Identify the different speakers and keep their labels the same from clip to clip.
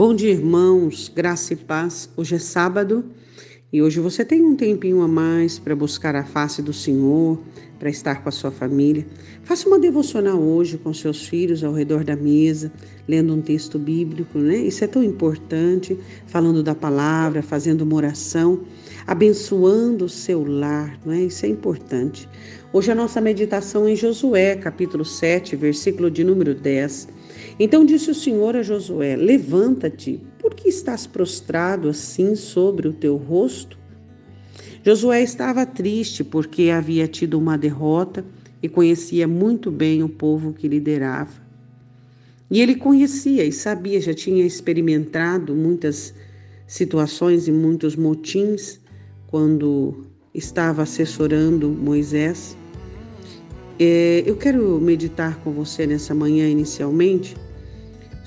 Speaker 1: Bom dia, irmãos, graça e paz. Hoje é sábado e hoje você tem um tempinho a mais para buscar a face do Senhor, para estar com a sua família. Faça uma devocional hoje com seus filhos ao redor da mesa, lendo um texto bíblico, né? Isso é tão importante, falando da palavra, fazendo uma oração, abençoando o seu lar, não é? Isso é importante. Hoje a nossa meditação é em Josué, capítulo 7, versículo de número 10. Então disse o Senhor a Josué: Levanta-te, por que estás prostrado assim sobre o teu rosto? Josué estava triste porque havia tido uma derrota e conhecia muito bem o povo que liderava. E ele conhecia e sabia, já tinha experimentado muitas situações e muitos motins quando estava assessorando Moisés. É, eu quero meditar com você nessa manhã inicialmente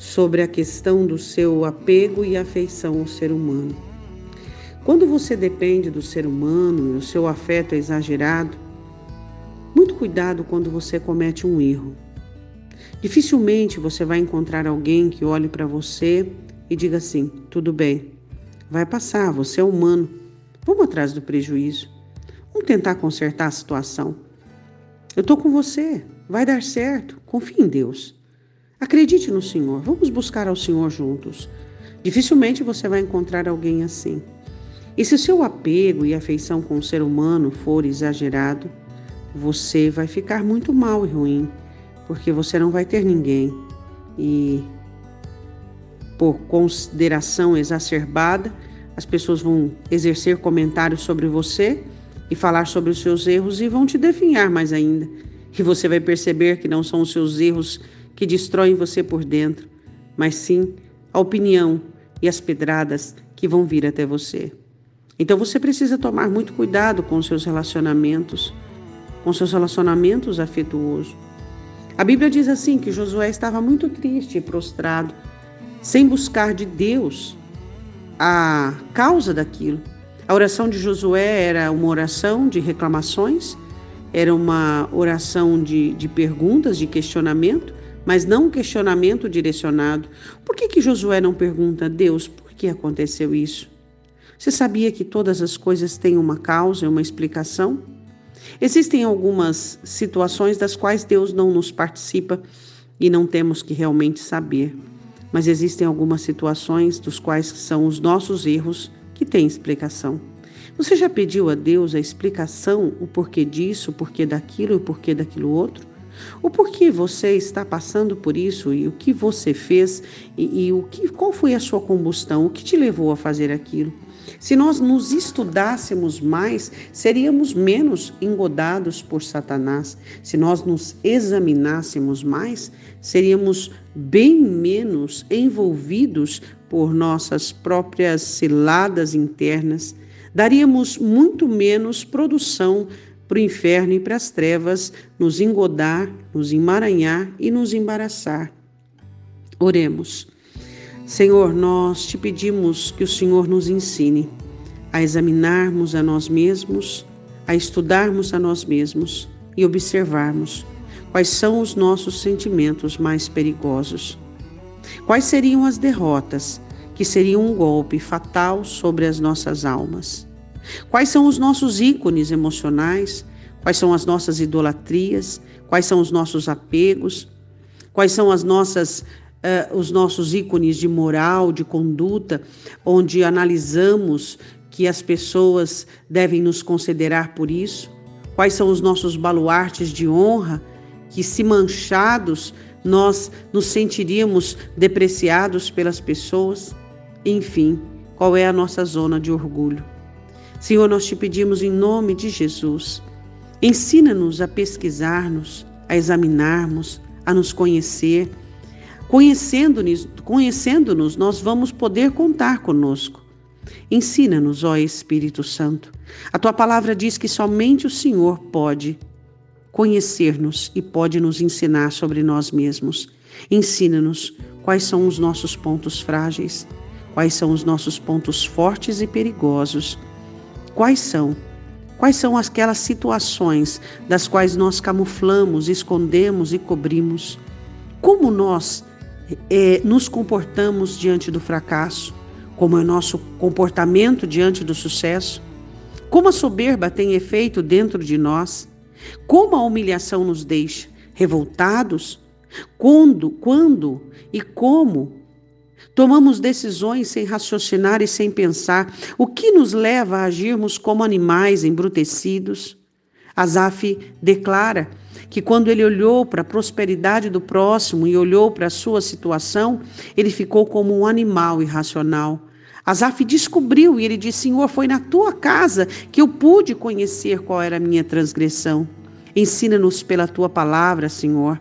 Speaker 1: sobre a questão do seu apego e afeição ao ser humano. Quando você depende do ser humano e o seu afeto é exagerado, muito cuidado quando você comete um erro. Dificilmente você vai encontrar alguém que olhe para você e diga assim: tudo bem, vai passar, você é humano, vamos atrás do prejuízo, vamos tentar consertar a situação. Eu estou com você, vai dar certo, confie em Deus. Acredite no Senhor, vamos buscar ao Senhor juntos. Dificilmente você vai encontrar alguém assim. E se o seu apego e afeição com o ser humano for exagerado, você vai ficar muito mal e ruim, porque você não vai ter ninguém. E por consideração exacerbada, as pessoas vão exercer comentários sobre você e falar sobre os seus erros e vão te definhar mais ainda. E você vai perceber que não são os seus erros que destroem você por dentro, mas sim a opinião e as pedradas que vão vir até você. Então você precisa tomar muito cuidado com seus relacionamentos, com seus relacionamentos afetuosos. A Bíblia diz assim que Josué estava muito triste e prostrado, sem buscar de Deus a causa daquilo. A oração de Josué era uma oração de reclamações, era uma oração de, de perguntas, de questionamento, mas não um questionamento direcionado. Por que, que Josué não pergunta a Deus por que aconteceu isso? Você sabia que todas as coisas têm uma causa e uma explicação? Existem algumas situações das quais Deus não nos participa e não temos que realmente saber, mas existem algumas situações dos quais são os nossos erros que têm explicação. Você já pediu a Deus a explicação, o porquê disso, o porquê daquilo e o porquê daquilo outro? O porquê você está passando por isso e o que você fez e, e, o que, qual foi a sua combustão, o que te levou a fazer aquilo. Se nós nos estudássemos mais, seríamos menos engodados por Satanás. Se nós nos examinássemos mais, seríamos bem menos envolvidos por nossas próprias ciladas internas. Daríamos muito menos produção para o inferno e para as trevas nos engodar, nos emaranhar e nos embaraçar. Oremos. Senhor, nós te pedimos que o Senhor nos ensine a examinarmos a nós mesmos, a estudarmos a nós mesmos e observarmos quais são os nossos sentimentos mais perigosos. Quais seriam as derrotas que seriam um golpe fatal sobre as nossas almas? Quais são os nossos ícones emocionais? Quais são as nossas idolatrias? Quais são os nossos apegos? Quais são as nossas, uh, os nossos ícones de moral, de conduta, onde analisamos que as pessoas devem nos considerar por isso? Quais são os nossos baluartes de honra que, se manchados, nós nos sentiríamos depreciados pelas pessoas? Enfim, qual é a nossa zona de orgulho? Senhor, nós te pedimos em nome de Jesus. Ensina-nos a pesquisar-nos, a examinarmos, a nos conhecer. Conhecendo-nos, conhecendo nós vamos poder contar conosco. Ensina-nos, ó Espírito Santo. A tua palavra diz que somente o Senhor pode conhecer-nos e pode nos ensinar sobre nós mesmos. Ensina-nos quais são os nossos pontos frágeis, quais são os nossos pontos fortes e perigosos Quais são? Quais são aquelas situações das quais nós camuflamos, escondemos e cobrimos? Como nós é, nos comportamos diante do fracasso, como é o nosso comportamento diante do sucesso, como a soberba tem efeito dentro de nós, como a humilhação nos deixa revoltados, quando, quando e como tomamos decisões sem raciocinar e sem pensar, o que nos leva a agirmos como animais embrutecidos. Asaf declara que quando ele olhou para a prosperidade do próximo e olhou para a sua situação, ele ficou como um animal irracional. Asaf descobriu e ele disse: Senhor, foi na tua casa que eu pude conhecer qual era a minha transgressão. Ensina-nos pela tua palavra, Senhor.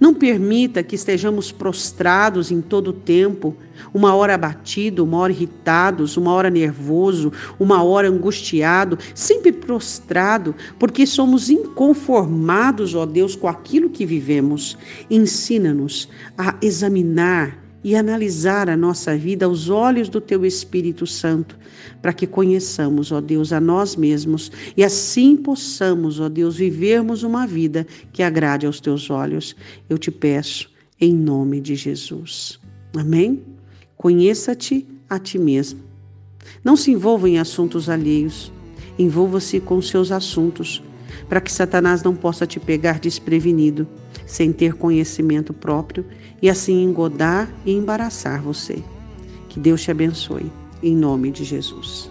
Speaker 1: Não permita que estejamos prostrados em todo o tempo, uma hora abatido, uma hora irritados, uma hora nervoso, uma hora angustiado, sempre prostrado, porque somos inconformados, ó Deus, com aquilo que vivemos. Ensina-nos a examinar e analisar a nossa vida aos olhos do Teu Espírito Santo, para que conheçamos, ó Deus, a nós mesmos e assim possamos, ó Deus, vivermos uma vida que agrade aos Teus olhos. Eu te peço, em nome de Jesus. Amém? Conheça-te a ti mesmo. Não se envolva em assuntos alheios. Envolva-se com seus assuntos, para que Satanás não possa te pegar desprevenido sem ter conhecimento próprio e assim engodar e embaraçar você. Que Deus te abençoe, em nome de Jesus.